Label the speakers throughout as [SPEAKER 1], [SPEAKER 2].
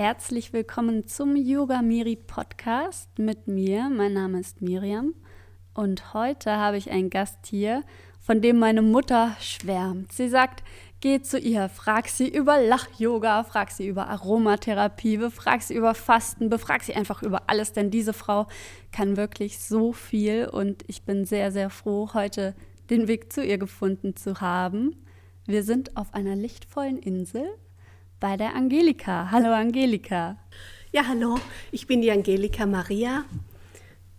[SPEAKER 1] herzlich willkommen zum Yoga Miri Podcast mit mir. Mein Name ist Miriam und heute habe ich einen Gast hier, von dem meine Mutter schwärmt. Sie sagt, geh zu ihr, frag sie über Lach-Yoga, frag sie über Aromatherapie, befrag sie über Fasten, befrag sie einfach über alles, denn diese Frau kann wirklich so viel und ich bin sehr, sehr froh, heute den Weg zu ihr gefunden zu haben. Wir sind auf einer lichtvollen Insel bei der Angelika. Hallo Angelika.
[SPEAKER 2] Ja, hallo, ich bin die Angelika Maria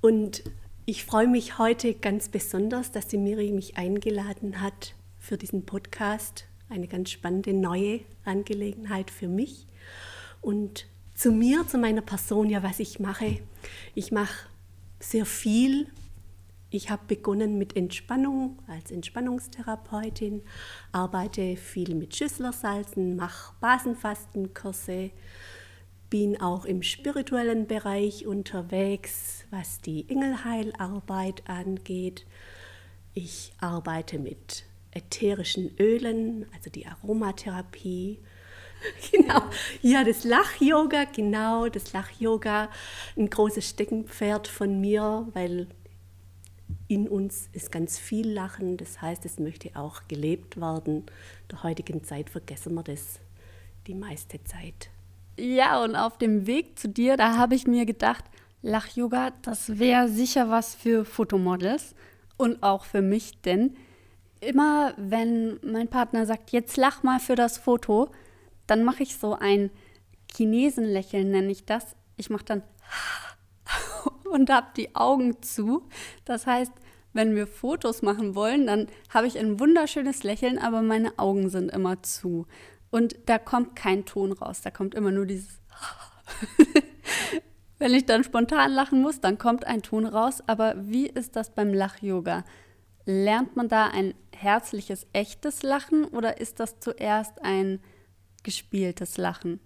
[SPEAKER 2] und ich freue mich heute ganz besonders, dass die Miri mich eingeladen hat für diesen Podcast. Eine ganz spannende neue Angelegenheit für mich. Und zu mir, zu meiner Person, ja, was ich mache. Ich mache sehr viel ich habe begonnen mit Entspannung als Entspannungstherapeutin, arbeite viel mit Schüsslersalzen, mache Basenfastenkurse, bin auch im spirituellen Bereich unterwegs, was die Engelheilarbeit angeht. Ich arbeite mit ätherischen Ölen, also die Aromatherapie. Genau, ja, das Lach-Yoga, genau, das Lach-Yoga, ein großes Steckenpferd von mir, weil in uns ist ganz viel Lachen, das heißt, es möchte auch gelebt werden. In der heutigen Zeit vergessen wir das die meiste Zeit.
[SPEAKER 1] Ja, und auf dem Weg zu dir, da habe ich mir gedacht, Lach-Yoga, das wäre sicher was für Fotomodels und auch für mich, denn immer wenn mein Partner sagt, jetzt lach mal für das Foto, dann mache ich so ein Chinesenlächeln, nenne ich das. Ich mache dann und habe die Augen zu. Das heißt, wenn wir Fotos machen wollen, dann habe ich ein wunderschönes Lächeln, aber meine Augen sind immer zu. Und da kommt kein Ton raus, da kommt immer nur dieses. wenn ich dann spontan lachen muss, dann kommt ein Ton raus. Aber wie ist das beim Lach-Yoga? Lernt man da ein herzliches, echtes Lachen oder ist das zuerst ein gespieltes Lachen?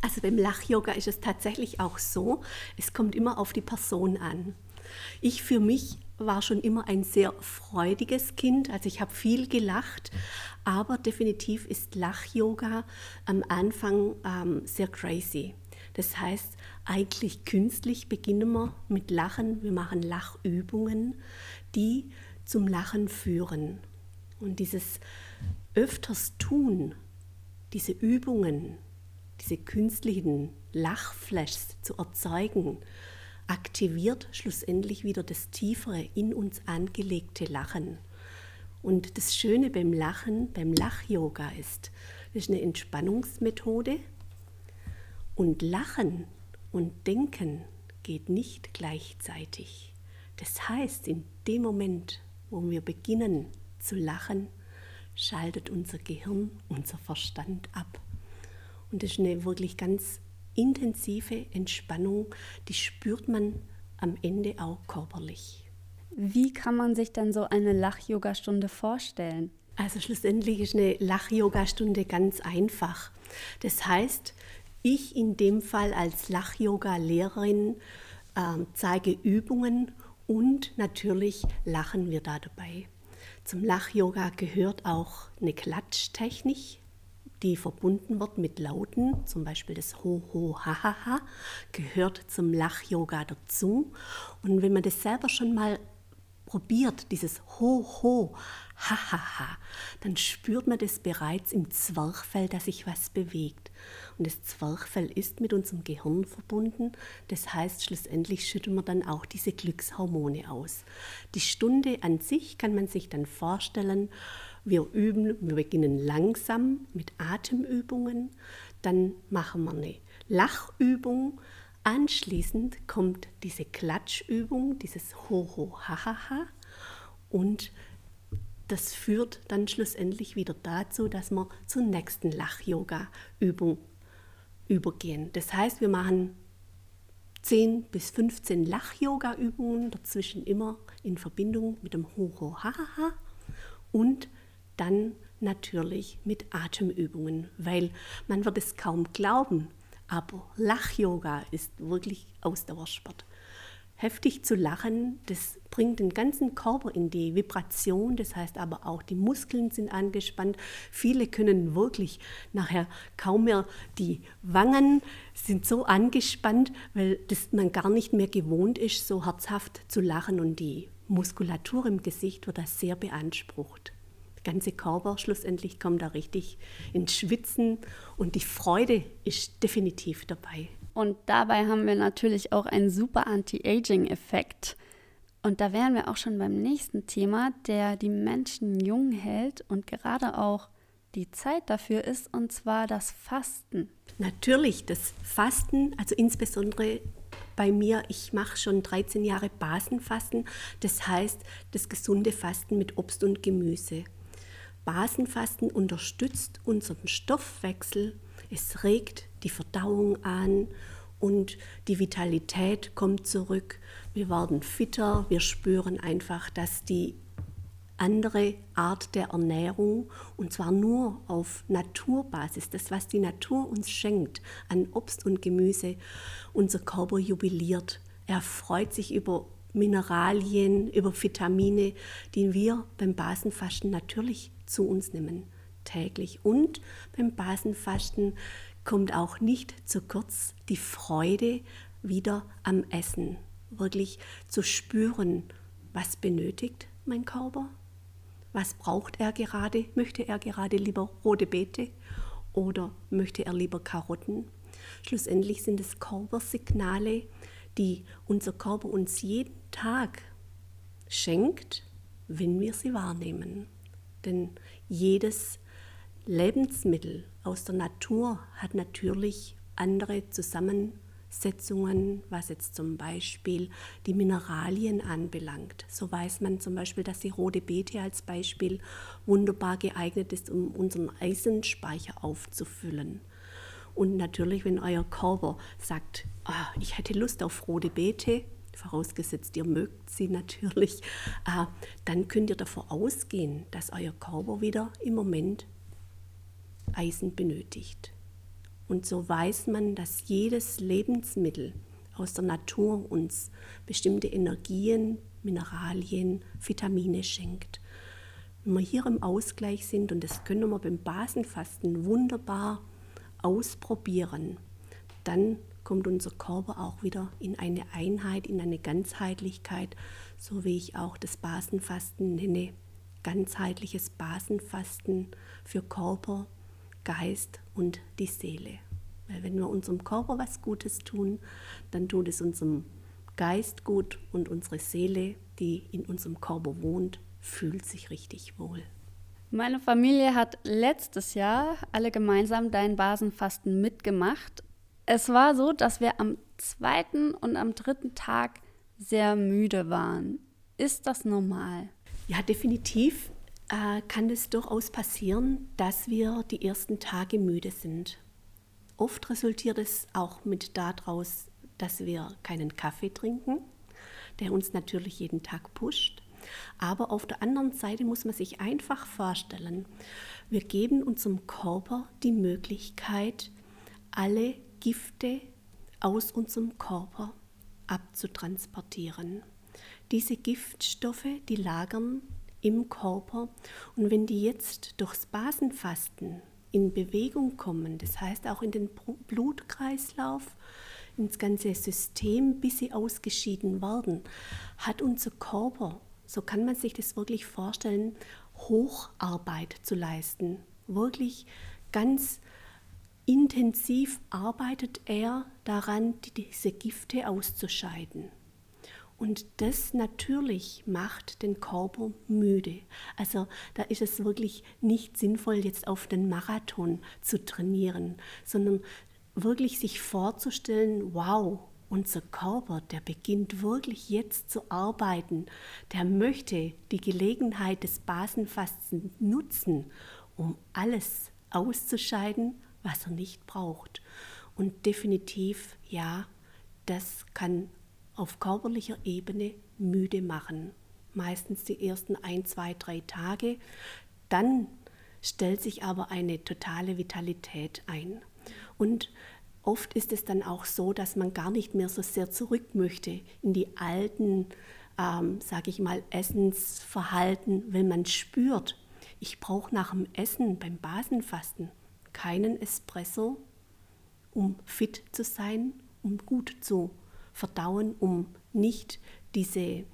[SPEAKER 2] Also beim Lach-Yoga ist es tatsächlich auch so, es kommt immer auf die Person an. Ich für mich war schon immer ein sehr freudiges Kind, also ich habe viel gelacht, aber definitiv ist Lach-Yoga am Anfang ähm, sehr crazy. Das heißt, eigentlich künstlich beginnen wir mit Lachen. Wir machen Lachübungen, die zum Lachen führen. Und dieses öfters tun, diese Übungen, diese künstlichen Lachflashs zu erzeugen, aktiviert schlussendlich wieder das tiefere in uns angelegte Lachen. Und das Schöne beim Lachen, beim Lach-Yoga ist, das ist eine Entspannungsmethode und Lachen und Denken geht nicht gleichzeitig. Das heißt, in dem Moment, wo wir beginnen zu lachen, schaltet unser Gehirn, unser Verstand ab. Und das ist eine wirklich ganz intensive Entspannung, die spürt man am Ende auch körperlich.
[SPEAKER 1] Wie kann man sich denn so eine Lach-Yoga-Stunde vorstellen?
[SPEAKER 2] Also schlussendlich ist eine Lach-Yoga-Stunde ganz einfach. Das heißt, ich in dem Fall als Lach-Yoga-Lehrerin äh, zeige Übungen und natürlich lachen wir da dabei. Zum Lach-Yoga gehört auch eine Klatschtechnik, die verbunden wird mit Lauten, zum Beispiel das Ho, Ho, Ha, Ha, Ha, gehört zum Lach-Yoga dazu. Und wenn man das selber schon mal probiert, dieses Ho, Ho, Ha, Ha, Ha, dann spürt man das bereits im Zwerchfell, dass sich was bewegt. Und das Zwerchfell ist mit unserem Gehirn verbunden. Das heißt, schlussendlich schütten wir dann auch diese Glückshormone aus. Die Stunde an sich kann man sich dann vorstellen, wir üben, wir beginnen langsam mit Atemübungen, dann machen wir eine Lachübung. Anschließend kommt diese Klatschübung, dieses Ho-Ho, Ha-Ha-Ha. Und das führt dann schlussendlich wieder dazu, dass wir zur nächsten Lach-Yoga-Übung übergehen. Das heißt, wir machen 10 bis 15 Lach-Yoga-Übungen, dazwischen immer in Verbindung mit dem Ho-Ho-Ha-Ha-Ha und dann natürlich mit Atemübungen, weil man wird es kaum glauben, aber Lach-Yoga ist wirklich Ausdauersport. heftig zu lachen, das bringt den ganzen Körper in die Vibration, das heißt aber auch die Muskeln sind angespannt. Viele können wirklich nachher kaum mehr die Wangen sind so angespannt, weil das man gar nicht mehr gewohnt ist, so herzhaft zu lachen und die Muskulatur im Gesicht wird da sehr beansprucht. Der ganze Körper schlussendlich kommt da richtig ins Schwitzen und die Freude ist definitiv dabei.
[SPEAKER 1] Und dabei haben wir natürlich auch einen super Anti-Aging-Effekt. Und da wären wir auch schon beim nächsten Thema, der die Menschen jung hält und gerade auch die Zeit dafür ist, und zwar das Fasten.
[SPEAKER 2] Natürlich, das Fasten, also insbesondere bei mir, ich mache schon 13 Jahre Basenfasten, das heißt das gesunde Fasten mit Obst und Gemüse. Basenfasten unterstützt unseren Stoffwechsel es regt die Verdauung an und die Vitalität kommt zurück. Wir werden fitter, wir spüren einfach, dass die andere Art der Ernährung, und zwar nur auf Naturbasis, das, was die Natur uns schenkt an Obst und Gemüse, unser Körper jubiliert. Er freut sich über Mineralien, über Vitamine, die wir beim Basenfasten natürlich zu uns nehmen täglich. Und beim Basenfasten kommt auch nicht zu kurz die Freude wieder am Essen. Wirklich zu spüren, was benötigt mein Körper? Was braucht er gerade? Möchte er gerade lieber rote Beete oder möchte er lieber Karotten? Schlussendlich sind es Körpersignale, die unser Körper uns jeden Tag schenkt, wenn wir sie wahrnehmen. Denn jedes Lebensmittel aus der Natur hat natürlich andere Zusammensetzungen, was jetzt zum Beispiel die Mineralien anbelangt. So weiß man zum Beispiel, dass die rote Beete als Beispiel wunderbar geeignet ist, um unseren Eisenspeicher aufzufüllen. Und natürlich, wenn euer Körper sagt, oh, ich hätte Lust auf rote Beete, vorausgesetzt ihr mögt sie natürlich, äh, dann könnt ihr davor ausgehen, dass euer Körper wieder im Moment Eisen benötigt. Und so weiß man, dass jedes Lebensmittel aus der Natur uns bestimmte Energien, Mineralien, Vitamine schenkt. Wenn wir hier im Ausgleich sind, und das können wir beim Basenfasten wunderbar ausprobieren, dann kommt unser Körper auch wieder in eine Einheit, in eine Ganzheitlichkeit, so wie ich auch das Basenfasten nenne. Ganzheitliches Basenfasten für Körper, Geist und die Seele. Weil wenn wir unserem Körper was Gutes tun, dann tut es unserem Geist gut und unsere Seele, die in unserem Körper wohnt, fühlt sich richtig wohl.
[SPEAKER 1] Meine Familie hat letztes Jahr alle gemeinsam dein Basenfasten mitgemacht. Es war so, dass wir am zweiten und am dritten Tag sehr müde waren. Ist das normal?
[SPEAKER 2] Ja, definitiv äh, kann es durchaus passieren, dass wir die ersten Tage müde sind. Oft resultiert es auch mit daraus, dass wir keinen Kaffee trinken, der uns natürlich jeden Tag pusht. Aber auf der anderen Seite muss man sich einfach vorstellen, wir geben unserem Körper die Möglichkeit, alle Gifte aus unserem Körper abzutransportieren. Diese Giftstoffe, die lagern im Körper. Und wenn die jetzt durchs Basenfasten in Bewegung kommen, das heißt auch in den Blutkreislauf, ins ganze System, bis sie ausgeschieden werden, hat unser Körper, so kann man sich das wirklich vorstellen, Hocharbeit zu leisten. Wirklich ganz intensiv arbeitet er daran, diese Gifte auszuscheiden. Und das natürlich macht den Körper müde. Also da ist es wirklich nicht sinnvoll, jetzt auf den Marathon zu trainieren, sondern wirklich sich vorzustellen, wow, unser Körper, der beginnt wirklich jetzt zu arbeiten, der möchte die Gelegenheit des Basenfastens nutzen, um alles auszuscheiden, was er nicht braucht. Und definitiv, ja, das kann auf körperlicher Ebene müde machen. Meistens die ersten ein, zwei, drei Tage. Dann stellt sich aber eine totale Vitalität ein. Und oft ist es dann auch so, dass man gar nicht mehr so sehr zurück möchte in die alten, ähm, sage ich mal, Essensverhalten, wenn man spürt, ich brauche nach dem Essen beim Basenfasten keinen Espresso, um fit zu sein, um gut zu verdauen, um nicht diese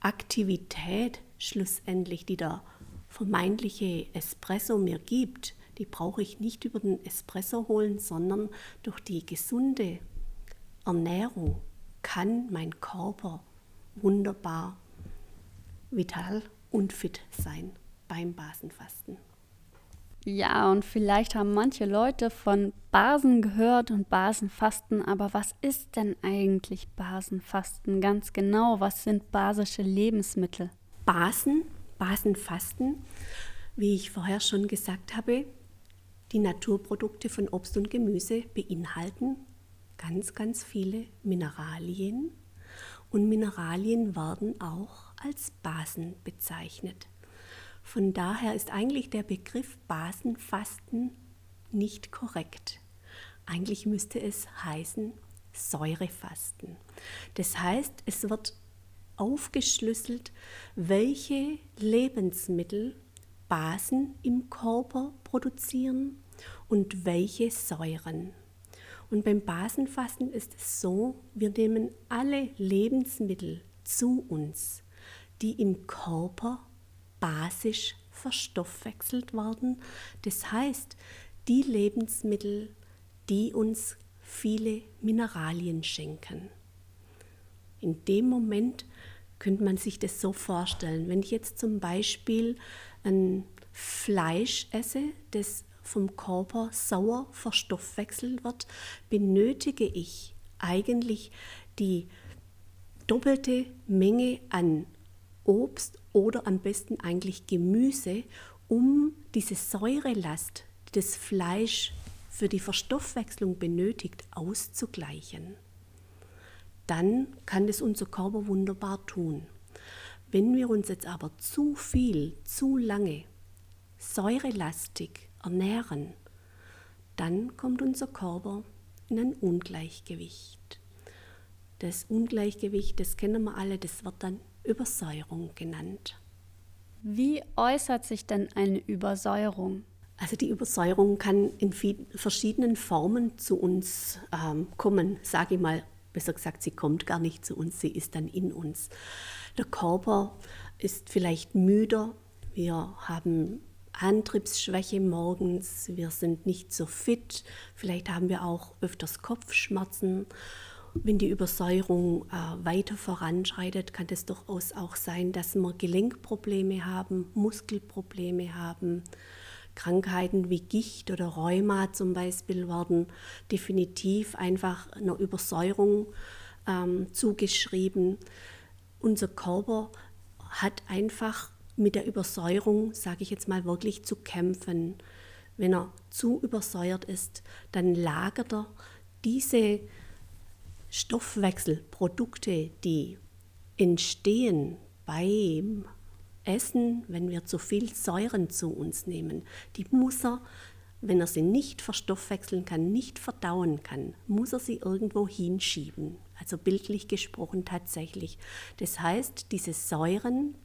[SPEAKER 2] Aktivität schlussendlich, die der vermeintliche Espresso mir gibt, die brauche ich nicht über den Espresso holen, sondern durch die gesunde Ernährung kann mein Körper wunderbar vital und fit sein beim Basenfasten.
[SPEAKER 1] Ja, und vielleicht haben manche Leute von Basen gehört und Basenfasten, aber was ist denn eigentlich Basenfasten ganz genau? Was sind basische Lebensmittel?
[SPEAKER 2] Basen, Basenfasten, wie ich vorher schon gesagt habe, die Naturprodukte von Obst und Gemüse beinhalten ganz, ganz viele Mineralien und Mineralien werden auch als Basen bezeichnet. Von daher ist eigentlich der Begriff Basenfasten nicht korrekt. Eigentlich müsste es heißen Säurefasten. Das heißt, es wird aufgeschlüsselt, welche Lebensmittel Basen im Körper produzieren und welche Säuren. Und beim Basenfasten ist es so, wir nehmen alle Lebensmittel zu uns, die im Körper basisch verstoffwechselt werden. Das heißt, die Lebensmittel, die uns viele Mineralien schenken. In dem Moment könnte man sich das so vorstellen, wenn ich jetzt zum Beispiel ein Fleisch esse, das vom Körper sauer verstoffwechselt wird, benötige ich eigentlich die doppelte Menge an Obst oder am besten eigentlich Gemüse, um diese Säurelast, die das Fleisch für die Verstoffwechslung benötigt, auszugleichen. Dann kann das unser Körper wunderbar tun. Wenn wir uns jetzt aber zu viel, zu lange säurelastig ernähren, dann kommt unser Körper in ein Ungleichgewicht. Das Ungleichgewicht, das kennen wir alle, das wird dann Übersäuerung genannt.
[SPEAKER 1] Wie äußert sich denn eine Übersäuerung?
[SPEAKER 2] Also die Übersäuerung kann in verschiedenen Formen zu uns ähm, kommen, sage ich mal. Besser gesagt, sie kommt gar nicht zu uns, sie ist dann in uns. Der Körper ist vielleicht müder, wir haben Antriebsschwäche morgens, wir sind nicht so fit, vielleicht haben wir auch öfters Kopfschmerzen wenn die Übersäuerung äh, weiter voranschreitet, kann es durchaus auch sein, dass wir Gelenkprobleme haben, Muskelprobleme haben. Krankheiten wie Gicht oder Rheuma zum Beispiel werden definitiv einfach einer Übersäuerung ähm, zugeschrieben. Unser Körper hat einfach mit der Übersäuerung, sage ich jetzt mal, wirklich zu kämpfen. Wenn er zu übersäuert ist, dann lagert er diese Stoffwechselprodukte, die entstehen beim Essen, wenn wir zu viel Säuren zu uns nehmen, die muss er, wenn er sie nicht verstoffwechseln kann, nicht verdauen kann, muss er sie irgendwo hinschieben. Also bildlich gesprochen tatsächlich. Das heißt, diese Säuren,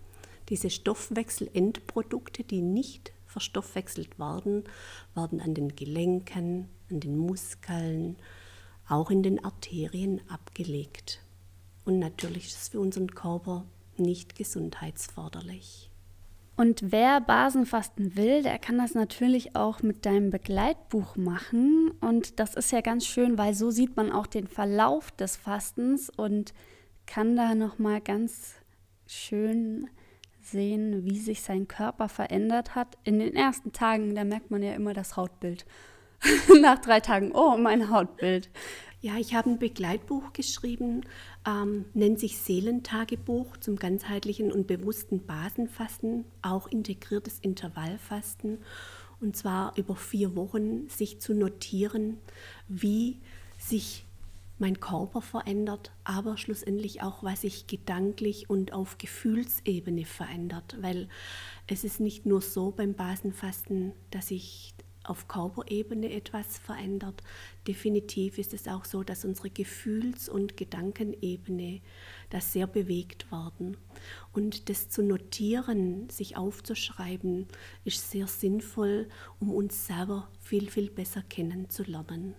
[SPEAKER 2] diese Stoffwechselendprodukte, die nicht verstoffwechselt werden, werden an den Gelenken, an den Muskeln, auch in den Arterien abgelegt. Und natürlich ist es für unseren Körper nicht gesundheitsförderlich.
[SPEAKER 1] Und wer Basenfasten will, der kann das natürlich auch mit deinem Begleitbuch machen. Und das ist ja ganz schön, weil so sieht man auch den Verlauf des Fastens und kann da nochmal ganz schön sehen, wie sich sein Körper verändert hat. In den ersten Tagen, da merkt man ja immer das Hautbild. nach drei Tagen, oh, mein Hautbild.
[SPEAKER 2] Ja, ich habe ein Begleitbuch geschrieben, ähm, nennt sich Seelentagebuch zum ganzheitlichen und bewussten Basenfasten, auch integriertes Intervallfasten. Und zwar über vier Wochen sich zu notieren, wie sich mein Körper verändert, aber schlussendlich auch, was sich gedanklich und auf Gefühlsebene verändert. Weil es ist nicht nur so beim Basenfasten, dass ich auf Körperebene etwas verändert. Definitiv ist es auch so, dass unsere Gefühls- und Gedankenebene da sehr bewegt werden. Und das zu notieren, sich aufzuschreiben, ist sehr sinnvoll, um uns selber viel, viel besser kennenzulernen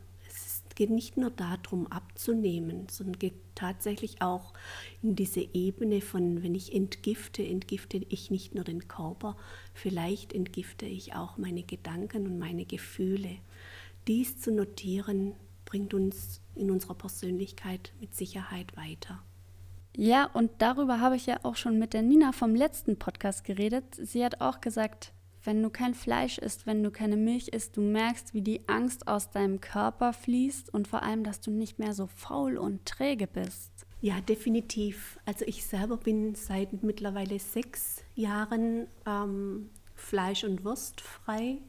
[SPEAKER 2] geht nicht nur darum, abzunehmen, sondern geht tatsächlich auch in diese Ebene von, wenn ich entgifte, entgifte ich nicht nur den Körper, vielleicht entgifte ich auch meine Gedanken und meine Gefühle. Dies zu notieren, bringt uns in unserer Persönlichkeit mit Sicherheit weiter.
[SPEAKER 1] Ja, und darüber habe ich ja auch schon mit der Nina vom letzten Podcast geredet. Sie hat auch gesagt, wenn du kein Fleisch isst, wenn du keine Milch isst, du merkst, wie die Angst aus deinem Körper fließt und vor allem, dass du nicht mehr so faul und träge bist.
[SPEAKER 2] Ja, definitiv. Also ich selber bin seit mittlerweile sechs Jahren ähm, Fleisch- und Wurst frei.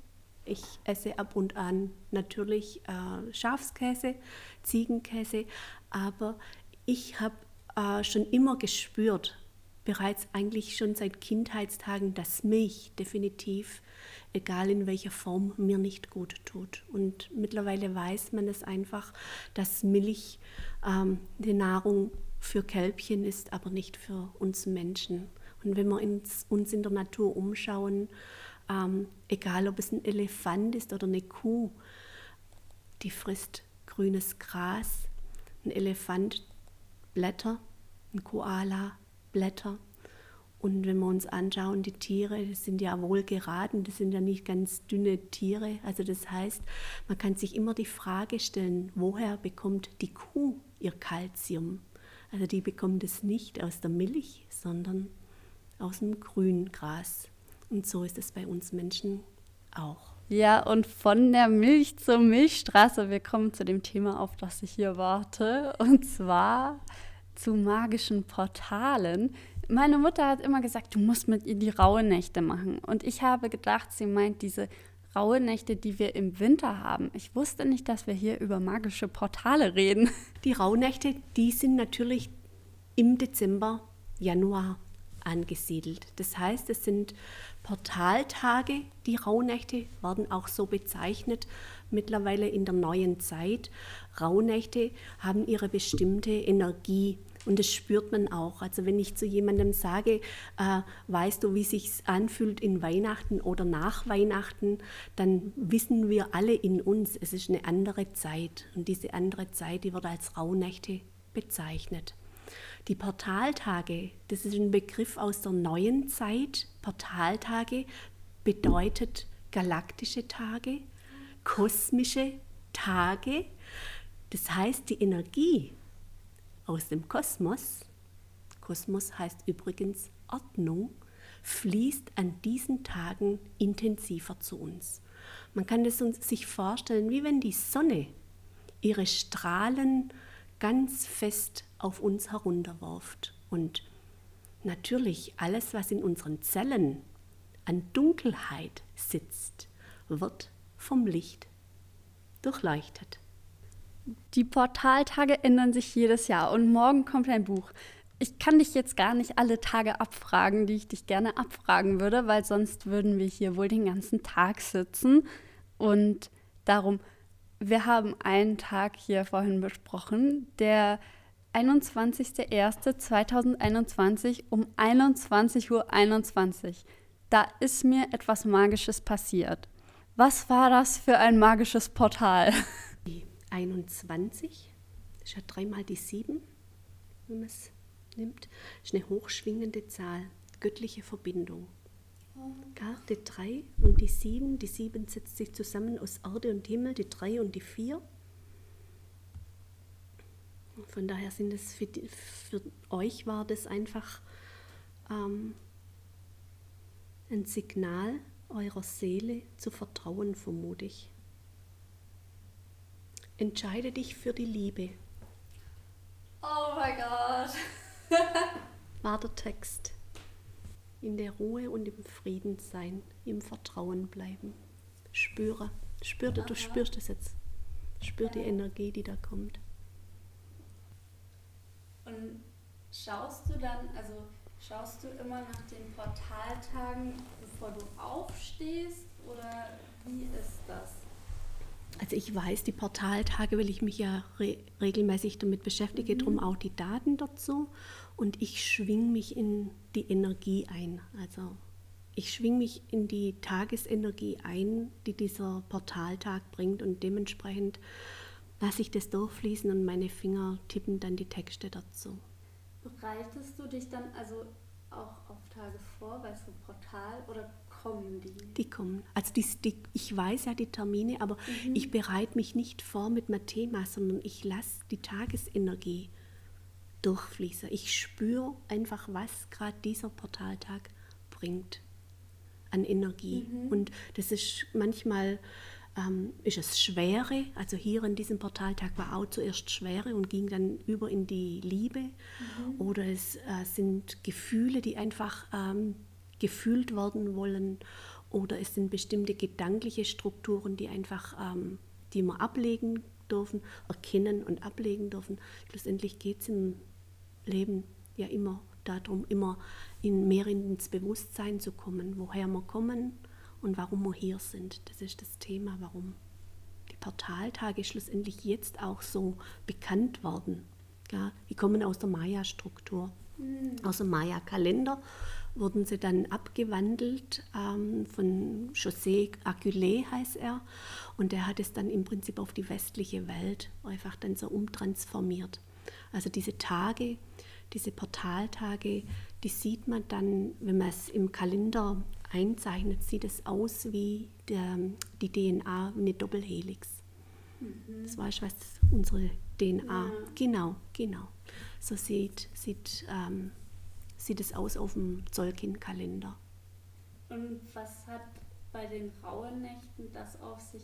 [SPEAKER 2] Ich esse ab und an natürlich äh, Schafskäse, Ziegenkäse, aber ich habe äh, schon immer gespürt, bereits eigentlich schon seit Kindheitstagen, dass Milch definitiv, egal in welcher Form, mir nicht gut tut. Und mittlerweile weiß man es einfach, dass Milch ähm, die Nahrung für Kälbchen ist, aber nicht für uns Menschen. Und wenn wir ins, uns in der Natur umschauen, ähm, egal ob es ein Elefant ist oder eine Kuh, die frisst grünes Gras, ein Elefant Blätter, ein Koala Blätter. Und wenn wir uns anschauen, die Tiere, das sind ja wohl geraten, das sind ja nicht ganz dünne Tiere. Also das heißt, man kann sich immer die Frage stellen, woher bekommt die Kuh ihr Kalzium? Also die bekommt es nicht aus der Milch, sondern aus dem Grüngras. Und so ist es bei uns Menschen auch.
[SPEAKER 1] Ja, und von der Milch zur Milchstraße, wir kommen zu dem Thema, auf das ich hier warte, und zwar zu magischen Portalen. Meine Mutter hat immer gesagt, du musst mit ihr die Rauhnächte machen. Und ich habe gedacht, sie meint diese Rauhnächte, die wir im Winter haben. Ich wusste nicht, dass wir hier über magische Portale reden.
[SPEAKER 2] Die Rauhnächte, die sind natürlich im Dezember, Januar angesiedelt. Das heißt, es sind Portaltage, die Rauhnächte werden auch so bezeichnet, mittlerweile in der neuen Zeit. Rauhnächte haben ihre bestimmte Energie und das spürt man auch. Also wenn ich zu jemandem sage, äh, weißt du, wie sich anfühlt in Weihnachten oder nach Weihnachten, dann wissen wir alle in uns, es ist eine andere Zeit. Und diese andere Zeit, die wird als Rauhnächte bezeichnet. Die Portaltage, das ist ein Begriff aus der neuen Zeit. Portaltage bedeutet galaktische Tage, kosmische Tage. Das heißt, die Energie, aus dem Kosmos, Kosmos heißt übrigens Ordnung, fließt an diesen Tagen intensiver zu uns. Man kann es sich vorstellen, wie wenn die Sonne ihre Strahlen ganz fest auf uns herunterwirft. Und natürlich alles, was in unseren Zellen an Dunkelheit sitzt, wird vom Licht durchleuchtet.
[SPEAKER 1] Die Portaltage ändern sich jedes Jahr und morgen kommt ein Buch. Ich kann dich jetzt gar nicht alle Tage abfragen, die ich dich gerne abfragen würde, weil sonst würden wir hier wohl den ganzen Tag sitzen. Und darum, wir haben einen Tag hier vorhin besprochen, der 21.01.2021 um 21.21 Uhr. 21. Da ist mir etwas Magisches passiert. Was war das für ein magisches Portal?
[SPEAKER 2] 21. Das ist ja dreimal die 7, wenn man es nimmt. Das ist eine hochschwingende Zahl, göttliche Verbindung. Karte 3 und die 7. Die 7 setzt sich zusammen aus Erde und Himmel, die 3 und die 4. Von daher sind es für, die, für euch war das einfach ähm, ein Signal eurer Seele zu vertrauen, vermute ich. Entscheide dich für die Liebe.
[SPEAKER 1] Oh mein Gott.
[SPEAKER 2] War der Text. In der Ruhe und im Frieden sein, im Vertrauen bleiben. Spüre, spür, du spürst es jetzt. Spür die Energie, die da kommt.
[SPEAKER 1] Und schaust du dann, also schaust du immer nach den Portaltagen, bevor du aufstehst? Oder Wie ist das?
[SPEAKER 2] Also ich weiß, die Portaltage, weil ich mich ja re regelmäßig damit beschäftige, mhm. darum auch die Daten dazu. Und ich schwinge mich in die Energie ein. Also ich schwinge mich in die Tagesenergie ein, die dieser Portaltag bringt und dementsprechend lasse ich das durchfließen und meine Finger tippen dann die Texte dazu.
[SPEAKER 1] Bereitest du dich dann also auch auf Tage vor, weißt du, Portal oder kommen die?
[SPEAKER 2] Die kommen. Also die, die, ich weiß ja die Termine, aber mhm. ich bereite mich nicht vor mit einem Thema, sondern ich lasse die Tagesenergie durchfließen. Ich spüre einfach, was gerade dieser Portaltag bringt an Energie. Mhm. Und das ist manchmal ähm, ist es Schwere, also hier in diesem Portaltag war auch zuerst Schwere und ging dann über in die Liebe. Mhm. Oder es äh, sind Gefühle, die einfach ähm, gefühlt werden wollen. Oder es sind bestimmte gedankliche Strukturen, die einfach, ähm, die wir ablegen dürfen, erkennen und ablegen dürfen. Schlussendlich geht es im Leben ja immer darum, immer in mehr ins Bewusstsein zu kommen, woher wir kommen und warum wir hier sind. Das ist das Thema, warum die Portaltage schlussendlich jetzt auch so bekannt werden. Ja, die kommen aus der Maya-Struktur, mhm. aus dem Maya-Kalender wurden sie dann abgewandelt ähm, von José Aculé heißt er und der hat es dann im Prinzip auf die westliche Welt einfach dann so umtransformiert. Also diese Tage, diese Portaltage, die sieht man dann, wenn man es im Kalender einzeichnet, sieht es aus wie der, die DNA, eine Doppelhelix. Mhm. Das weißt du, was unsere DNA, ja. genau, genau. So sieht, sieht, ähm, sieht es aus auf dem Zollkin-Kalender.
[SPEAKER 1] Und was hat bei den rauen Nächten das auf sich,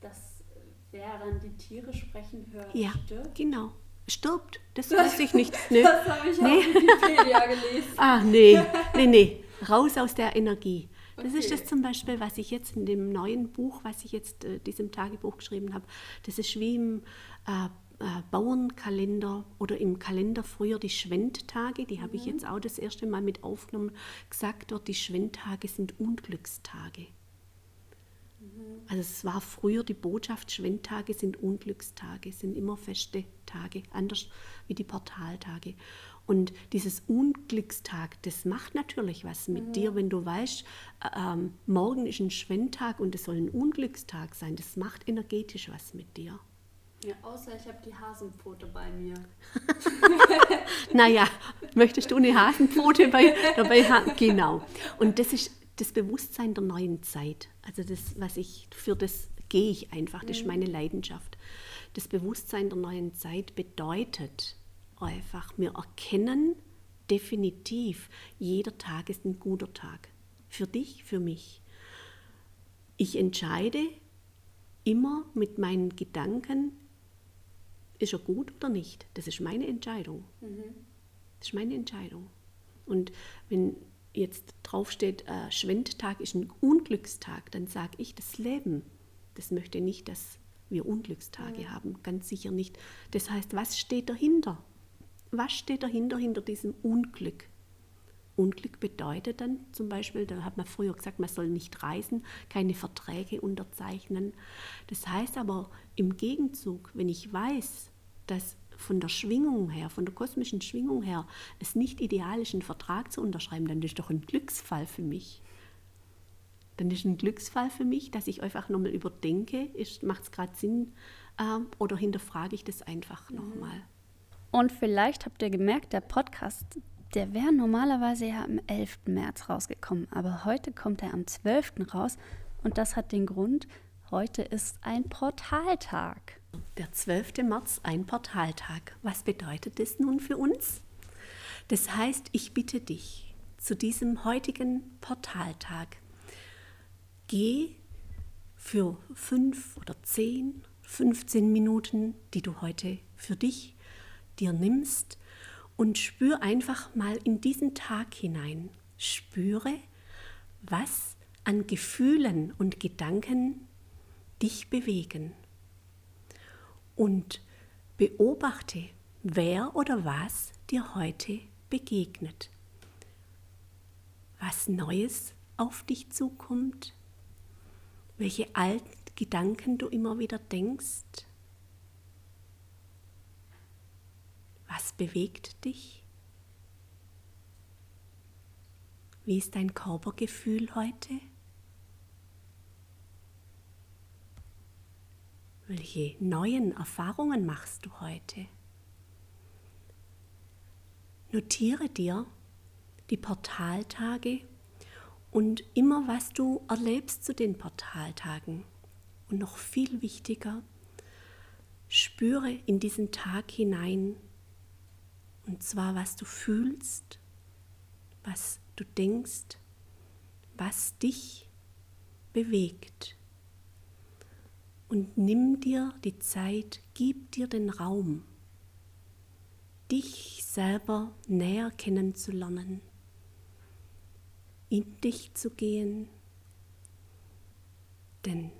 [SPEAKER 1] dass wer dann die Tiere sprechen hört,
[SPEAKER 2] ja, stirbt? genau stirbt. Das weiß ich nicht.
[SPEAKER 1] Nee. Das habe ich nee. auf Wikipedia gelesen.
[SPEAKER 2] ah, nee, nee, nee. Raus aus der Energie. Das okay. ist das zum Beispiel, was ich jetzt in dem neuen Buch, was ich jetzt äh, diesem Tagebuch geschrieben habe, das ist wie im äh, äh, Bauernkalender oder im Kalender früher die Schwendtage, die habe mhm. ich jetzt auch das erste Mal mit aufgenommen, gesagt dort, die Schwendtage sind Unglückstage. Also es war früher die Botschaft, Schwendtage sind Unglückstage, sind immer feste Tage, anders wie die Portaltage. Und dieses Unglückstag, das macht natürlich was mit mhm. dir, wenn du weißt, äh, ähm, morgen ist ein Schwendtag und es soll ein Unglückstag sein. Das macht energetisch was mit dir.
[SPEAKER 1] Ja, außer ich habe die Hasenpfote bei mir.
[SPEAKER 2] naja, möchtest du eine Hasenpfote bei, dabei haben? Genau. Und das ist das Bewusstsein der neuen Zeit. Also das, was ich, für das gehe ich einfach, das ist mhm. meine Leidenschaft. Das Bewusstsein der neuen Zeit bedeutet einfach, wir erkennen definitiv, jeder Tag ist ein guter Tag. Für dich, für mich. Ich entscheide immer mit meinen Gedanken, ist er gut oder nicht? Das ist meine Entscheidung. Mhm. Das ist meine Entscheidung. Und wenn jetzt draufsteht, äh, Schwendtag ist ein Unglückstag, dann sage ich, das Leben, das möchte nicht, dass wir Unglückstage ja. haben, ganz sicher nicht. Das heißt, was steht dahinter? Was steht dahinter, hinter diesem Unglück? Unglück bedeutet dann zum Beispiel, da hat man früher gesagt, man soll nicht reisen, keine Verträge unterzeichnen. Das heißt aber im Gegenzug, wenn ich weiß, dass von der Schwingung her, von der kosmischen Schwingung her, es nicht ideal ist, einen Vertrag zu unterschreiben, dann ist doch ein Glücksfall für mich. Dann ist ein Glücksfall für mich, dass ich einfach nochmal überdenke, macht es gerade Sinn äh, oder hinterfrage ich das einfach mhm. nochmal.
[SPEAKER 1] Und vielleicht habt ihr gemerkt, der Podcast, der wäre normalerweise ja am 11. März rausgekommen, aber heute kommt er am 12. raus und das hat den Grund, heute ist ein Portaltag.
[SPEAKER 2] Der 12. März, ein Portaltag. Was bedeutet das nun für uns? Das heißt, ich bitte dich zu diesem heutigen Portaltag, geh für fünf oder zehn, 15 Minuten, die du heute für dich dir nimmst, und spür einfach mal in diesen Tag hinein. Spüre, was an Gefühlen und Gedanken dich bewegen und beobachte, wer oder was dir heute begegnet. Was Neues auf dich zukommt, welche alten Gedanken du immer wieder denkst. Was bewegt dich? Wie ist dein Körpergefühl heute? Welche neuen Erfahrungen machst du heute? Notiere dir die Portaltage und immer, was du erlebst zu den Portaltagen. Und noch viel wichtiger, spüre in diesen Tag hinein, und zwar, was du fühlst, was du denkst, was dich bewegt. Und nimm dir die Zeit, gib dir den Raum, dich selber näher kennenzulernen, in dich zu gehen, denn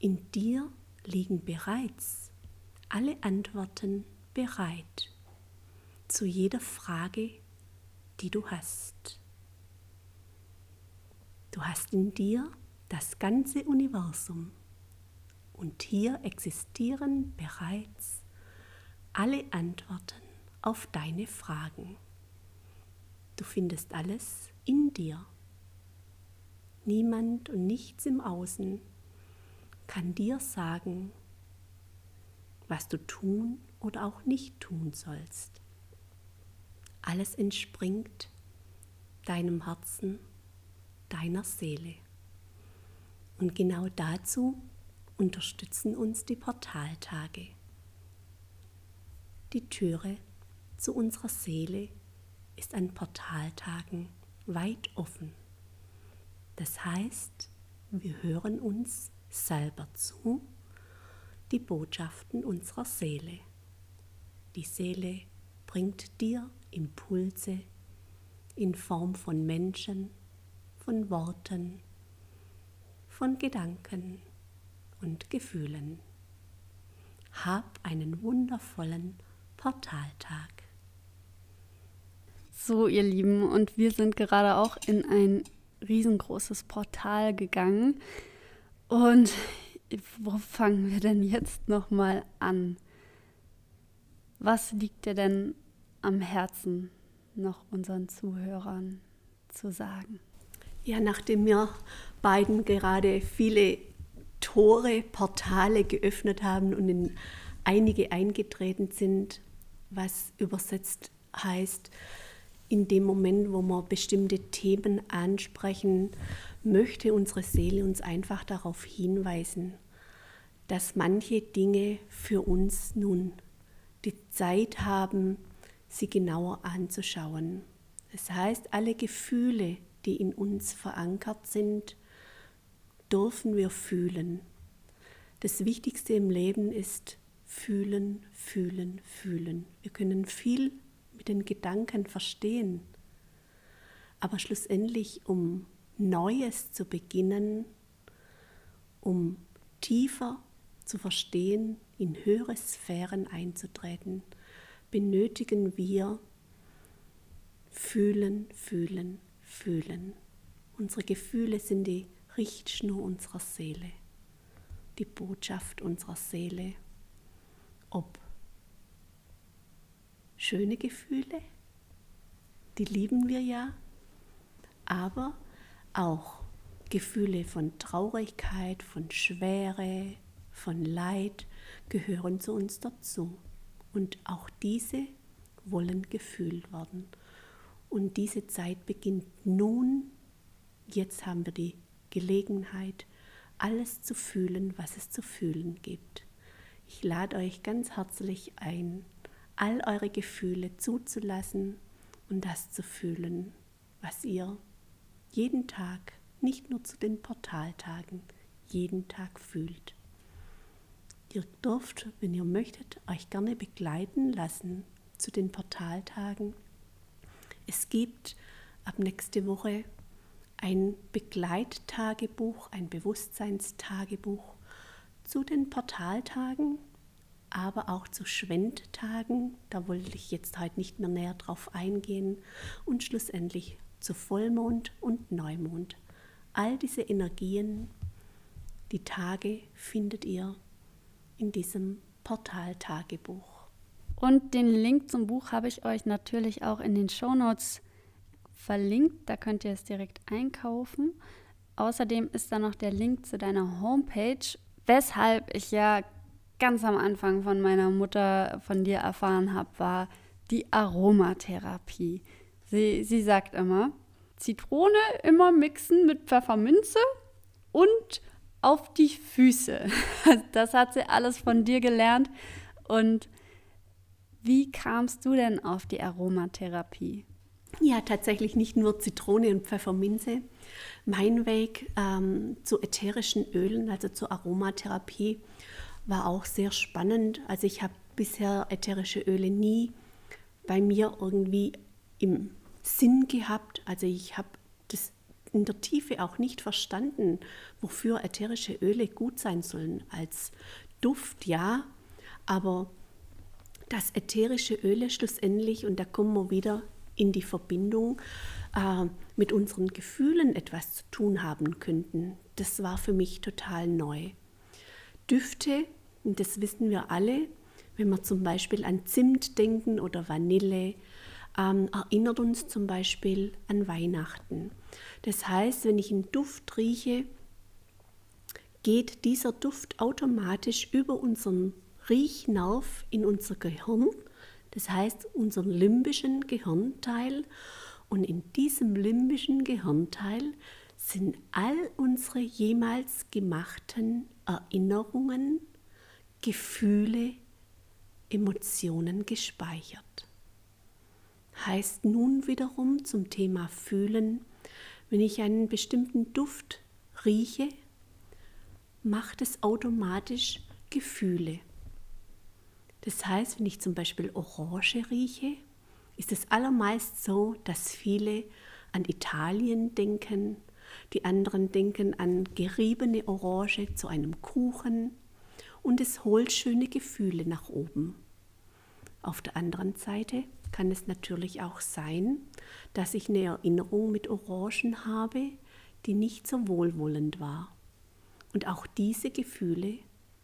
[SPEAKER 2] in dir liegen bereits alle Antworten bereit zu jeder Frage, die du hast. Du hast in dir das ganze Universum. Und hier existieren bereits alle Antworten auf deine Fragen. Du findest alles in dir. Niemand und nichts im Außen kann dir sagen, was du tun oder auch nicht tun sollst. Alles entspringt deinem Herzen, deiner Seele. Und genau dazu unterstützen uns die Portaltage. Die Türe zu unserer Seele ist an Portaltagen weit offen. Das heißt, wir hören uns selber zu, die Botschaften unserer Seele. Die Seele bringt dir Impulse in Form von Menschen, von Worten, von Gedanken und Gefühlen. Hab einen wundervollen Portaltag.
[SPEAKER 1] So, ihr Lieben, und wir sind gerade auch in ein riesengroßes Portal gegangen. Und wo fangen wir denn jetzt nochmal an? Was liegt dir denn am Herzen, noch unseren Zuhörern zu sagen?
[SPEAKER 2] Ja, nachdem wir beiden gerade viele Tore, Portale geöffnet haben und in einige eingetreten sind, was übersetzt heißt, in dem Moment, wo wir bestimmte Themen ansprechen, möchte unsere Seele uns einfach darauf hinweisen, dass manche Dinge für uns nun die Zeit haben, sie genauer anzuschauen. Das heißt, alle Gefühle, die in uns verankert sind, dürfen wir fühlen. Das Wichtigste im Leben ist fühlen, fühlen, fühlen. Wir können viel mit den Gedanken verstehen, aber schlussendlich, um Neues zu beginnen, um tiefer zu verstehen, in höhere Sphären einzutreten, benötigen wir fühlen, fühlen, fühlen. Unsere Gefühle sind die Richtschnur unserer Seele, die Botschaft unserer Seele, ob schöne Gefühle, die lieben wir ja, aber auch Gefühle von Traurigkeit, von Schwere, von Leid gehören zu uns dazu. Und auch diese wollen gefühlt werden. Und diese Zeit beginnt nun. Jetzt haben wir die Gelegenheit, alles zu fühlen, was es zu fühlen gibt. Ich lade euch ganz herzlich ein, all eure Gefühle zuzulassen und das zu fühlen, was ihr jeden Tag, nicht nur zu den Portaltagen, jeden Tag fühlt. Ihr dürft, wenn ihr möchtet, euch gerne begleiten lassen zu den Portaltagen. Es gibt ab nächste Woche ein Begleittagebuch, ein Bewusstseinstagebuch zu den Portaltagen, aber auch zu Schwendtagen. Da wollte ich jetzt heute nicht mehr näher drauf eingehen. Und schlussendlich zu Vollmond und Neumond. All diese Energien Die Tage findet ihr in diesem Portal-Tagebuch.
[SPEAKER 1] Und den Link zum Buch habe ich euch natürlich auch in den Shownotes verlinkt. Da könnt ihr es direkt einkaufen. Außerdem ist da noch der Link zu deiner Homepage, weshalb ich ja ganz am Anfang von meiner Mutter von dir erfahren habe, war die Aromatherapie. Sie, sie sagt immer, Zitrone immer mixen mit Pfefferminze und auf die Füße. Das hat sie alles von dir gelernt. Und wie kamst du denn auf die Aromatherapie?
[SPEAKER 2] Ja, tatsächlich nicht nur Zitrone und Pfefferminze. Mein Weg ähm, zu ätherischen Ölen, also zur Aromatherapie, war auch sehr spannend. Also ich habe bisher ätherische Öle nie bei mir irgendwie im Sinn gehabt. Also ich habe in der Tiefe auch nicht verstanden, wofür ätherische Öle gut sein sollen. Als Duft ja, aber dass ätherische Öle schlussendlich, und da kommen wir wieder in die Verbindung, äh, mit unseren Gefühlen etwas zu tun haben könnten, das war für mich total neu. Düfte, und das wissen wir alle, wenn wir zum Beispiel an Zimt denken oder Vanille, ähm, erinnert uns zum Beispiel an Weihnachten. Das heißt, wenn ich einen Duft rieche, geht dieser Duft automatisch über unseren Riechnerv in unser Gehirn, das heißt unseren limbischen Gehirnteil. Und in diesem limbischen Gehirnteil sind all unsere jemals gemachten Erinnerungen, Gefühle, Emotionen gespeichert. Heißt nun wiederum zum Thema Fühlen, wenn ich einen bestimmten Duft rieche, macht es automatisch Gefühle. Das heißt, wenn ich zum Beispiel Orange rieche, ist es allermeist so, dass viele an Italien denken, die anderen denken an geriebene Orange zu einem Kuchen und es holt schöne Gefühle nach oben. Auf der anderen Seite kann es natürlich auch sein, dass ich eine Erinnerung mit Orangen habe, die nicht so wohlwollend war. Und auch diese Gefühle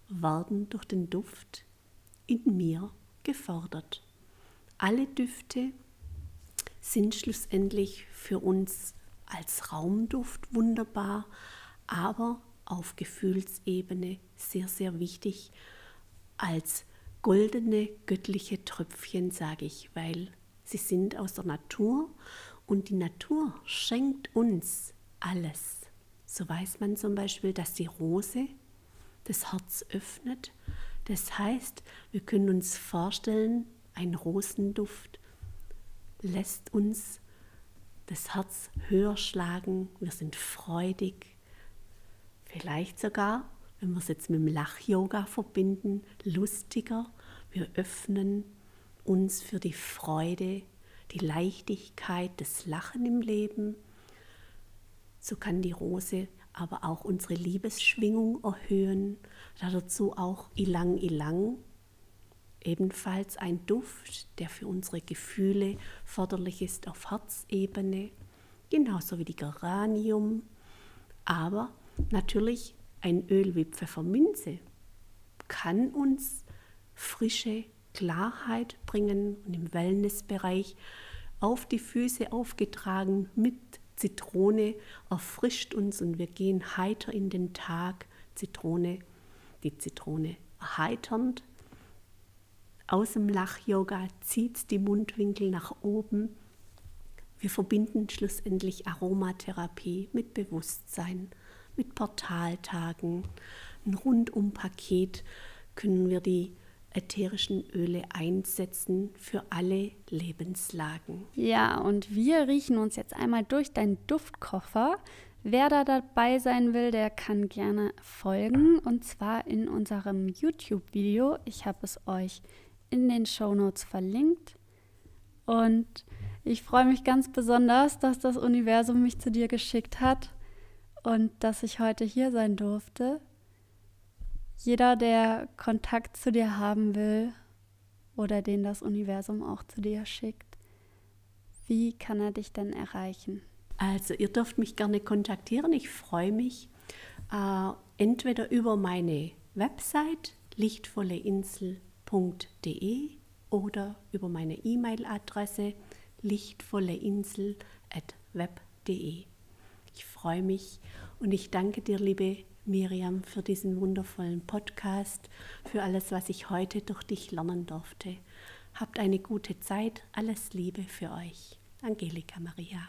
[SPEAKER 2] werden durch den Duft in mir gefordert. Alle Düfte sind schlussendlich für uns als Raumduft wunderbar, aber auf Gefühlsebene sehr, sehr wichtig als goldene göttliche Tröpfchen, sage ich, weil sie sind aus der Natur und die Natur schenkt uns alles. So weiß man zum Beispiel, dass die Rose das Herz öffnet. Das heißt, wir können uns vorstellen, ein Rosenduft lässt uns das Herz höher schlagen, wir sind freudig, vielleicht sogar wenn wir es jetzt mit dem Lach-Yoga verbinden, lustiger. Wir öffnen uns für die Freude, die Leichtigkeit, das Lachen im Leben. So kann die Rose aber auch unsere Liebesschwingung erhöhen. Dazu auch Ilang Ilang, ebenfalls ein Duft, der für unsere Gefühle förderlich ist auf Herzebene, genauso wie die Geranium. Aber natürlich ein Öl wie Pfefferminze kann uns frische Klarheit bringen und im Wellnessbereich auf die Füße aufgetragen mit Zitrone erfrischt uns und wir gehen heiter in den Tag. Zitrone, die Zitrone erheiternd. Aus dem Lach-Yoga zieht die Mundwinkel nach oben. Wir verbinden schlussendlich Aromatherapie mit Bewusstsein mit Portaltagen, ein Rundumpaket können wir die ätherischen Öle einsetzen für alle Lebenslagen.
[SPEAKER 1] Ja, und wir riechen uns jetzt einmal durch deinen Duftkoffer. Wer da dabei sein will, der kann gerne folgen und zwar in unserem YouTube-Video. Ich habe es euch in den Show Notes verlinkt. Und ich freue mich ganz besonders, dass das Universum mich zu dir geschickt hat und dass ich heute hier sein durfte. Jeder, der Kontakt zu dir haben will oder den das Universum auch zu dir schickt, wie kann er dich denn erreichen?
[SPEAKER 2] Also ihr dürft mich gerne kontaktieren. Ich freue mich äh, entweder über meine Website lichtvolleinsel.de oder über meine E-Mail-Adresse lichtvolleinsel.web.de. Ich freue mich und ich danke dir, liebe Miriam, für diesen wundervollen Podcast, für alles, was ich heute durch dich lernen durfte. Habt eine gute Zeit, alles Liebe für euch. Angelika Maria.